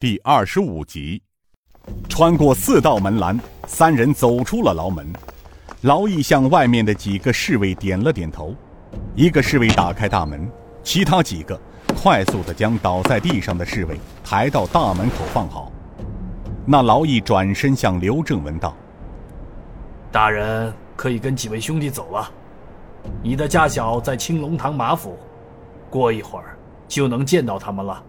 第二十五集，穿过四道门栏，三人走出了牢门。劳役向外面的几个侍卫点了点头，一个侍卫打开大门，其他几个快速的将倒在地上的侍卫抬到大门口放好。那劳役转身向刘正文道：“大人可以跟几位兄弟走了，你的家小在青龙堂马府，过一会儿就能见到他们了。”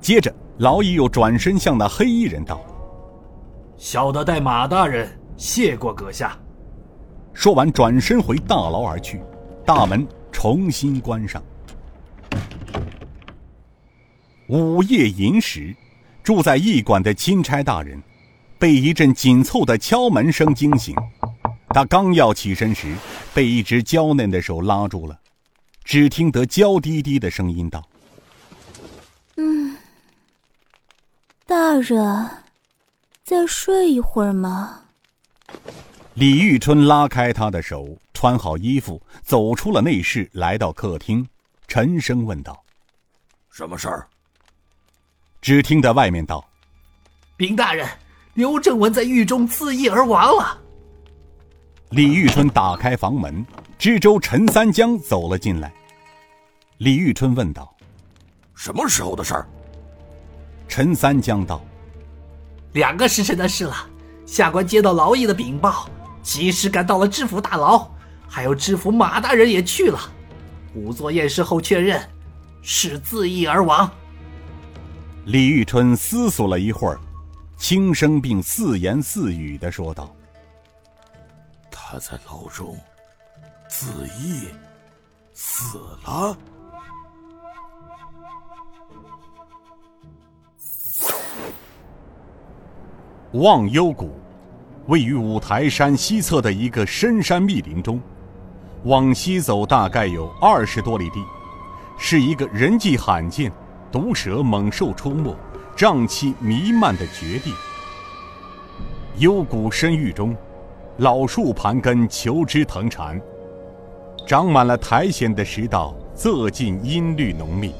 接着。劳役又转身向那黑衣人道：“小的代马大人谢过阁下。”说完，转身回大牢而去，大门重新关上。午夜寅时，住在驿馆的钦差大人被一阵紧凑的敲门声惊醒。他刚要起身时，被一只娇嫩的手拉住了。只听得娇滴滴的声音道。人，再睡一会儿吗？李玉春拉开他的手，穿好衣服，走出了内室，来到客厅，沉声问道：“什么事儿？”只听得外面道：“禀大人，刘正文在狱中自缢而亡了。”李玉春打开房门，知州陈三江走了进来。李玉春问道：“什么时候的事儿？”陈三江道：“两个时辰的事了。下官接到劳役的禀报，及时赶到了知府大牢，还有知府马大人也去了。仵作验尸后确认，是自缢而亡。”李玉春思索了一会儿，轻声并似言似语的说道：“他在牢中自缢死了。”忘忧谷，位于五台山西侧的一个深山密林中，往西走大概有二十多里地，是一个人迹罕见、毒蛇猛兽出没、瘴气弥漫的绝地。幽谷深域中，老树盘根，求枝藤缠，长满了苔藓的石道，仄尽阴绿浓密，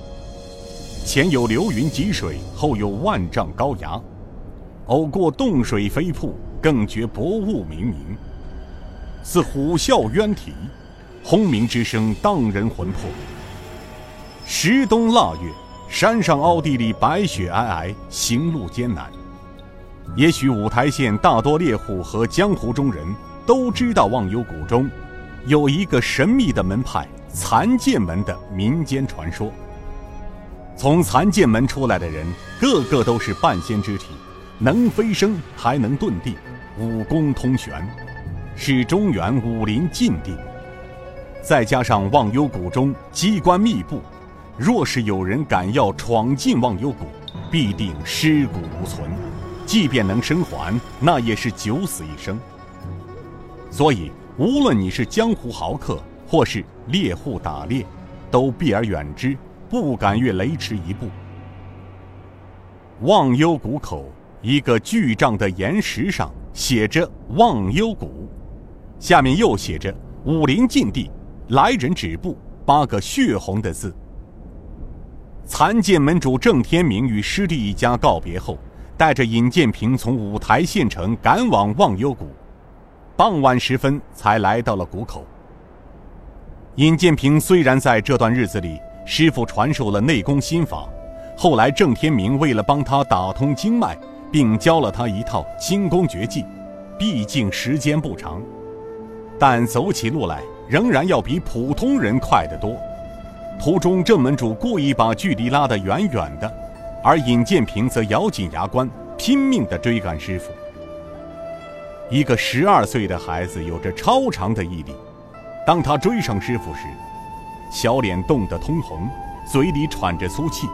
前有流云积水，后有万丈高崖。偶过洞水飞瀑，更觉薄雾冥冥，似虎啸渊啼，轰鸣之声荡人魂魄。时冬腊月，山上凹地里白雪皑皑，行路艰难。也许五台县大多猎户和江湖中人都知道忘忧谷中有一个神秘的门派——残剑门的民间传说。从残剑门出来的人，个个都是半仙之体。能飞升，还能遁地，武功通玄，是中原武林禁地。再加上忘忧谷中机关密布，若是有人敢要闯进忘忧谷，必定尸骨无存。即便能生还，那也是九死一生。所以，无论你是江湖豪客，或是猎户打猎，都避而远之，不敢越雷池一步。忘忧谷口。一个巨丈的岩石上写着“忘忧谷”，下面又写着“武林禁地，来人止步”八个血红的字。残剑门主郑天明与师弟一家告别后，带着尹建平从五台县城赶往忘忧谷，傍晚时分才来到了谷口。尹建平虽然在这段日子里师傅传授了内功心法，后来郑天明为了帮他打通经脉。并教了他一套轻功绝技，毕竟时间不长，但走起路来仍然要比普通人快得多。途中，郑门主故意把距离拉得远远的，而尹建平则咬紧牙关，拼命地追赶师傅。一个十二岁的孩子有着超长的毅力，当他追上师傅时，小脸冻得通红，嘴里喘着粗气。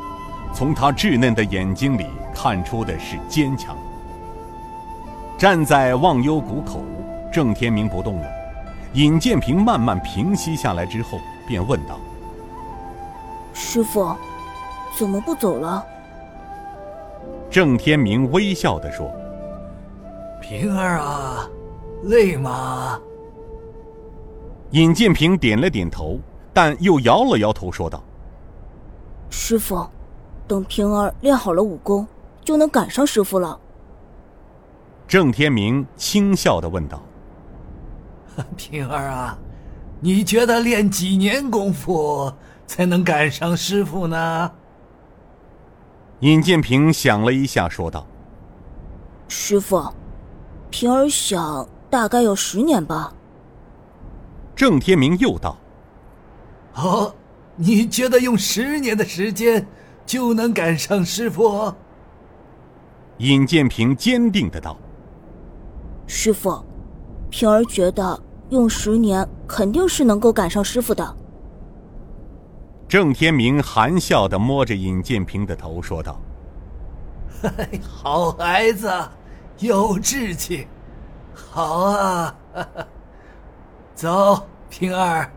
从他稚嫩的眼睛里看出的是坚强。站在忘忧谷口，郑天明不动了。尹建平慢慢平息下来之后，便问道：“师傅，怎么不走了？”郑天明微笑的说：“平儿啊，累吗？”尹建平点了点头，但又摇了摇头，说道：“师傅。”等平儿练好了武功，就能赶上师傅了。郑天明轻笑的问道：“ 平儿啊，你觉得练几年功夫才能赶上师傅呢？”尹建平想了一下，说道：“师傅，平儿想大概有十年吧。”郑天明又道：“哦，你觉得用十年的时间就能赶上师傅？”尹建平坚定的道：“师傅，平儿觉得用十年肯定是能够赶上师傅的。”郑天明含笑的摸着尹建平的头，说道：“ 好孩子，有志气，好啊！走，平儿，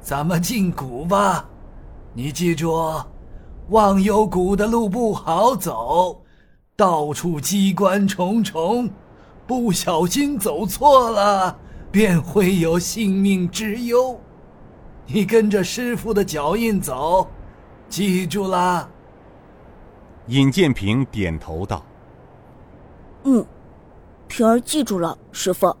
咱们进谷吧。你记住，忘忧谷的路不好走，到处机关重重，不小心走错了，便会有性命之忧。”你跟着师傅的脚印走，记住啦。尹建平点头道：“嗯，平儿记住了，师傅。”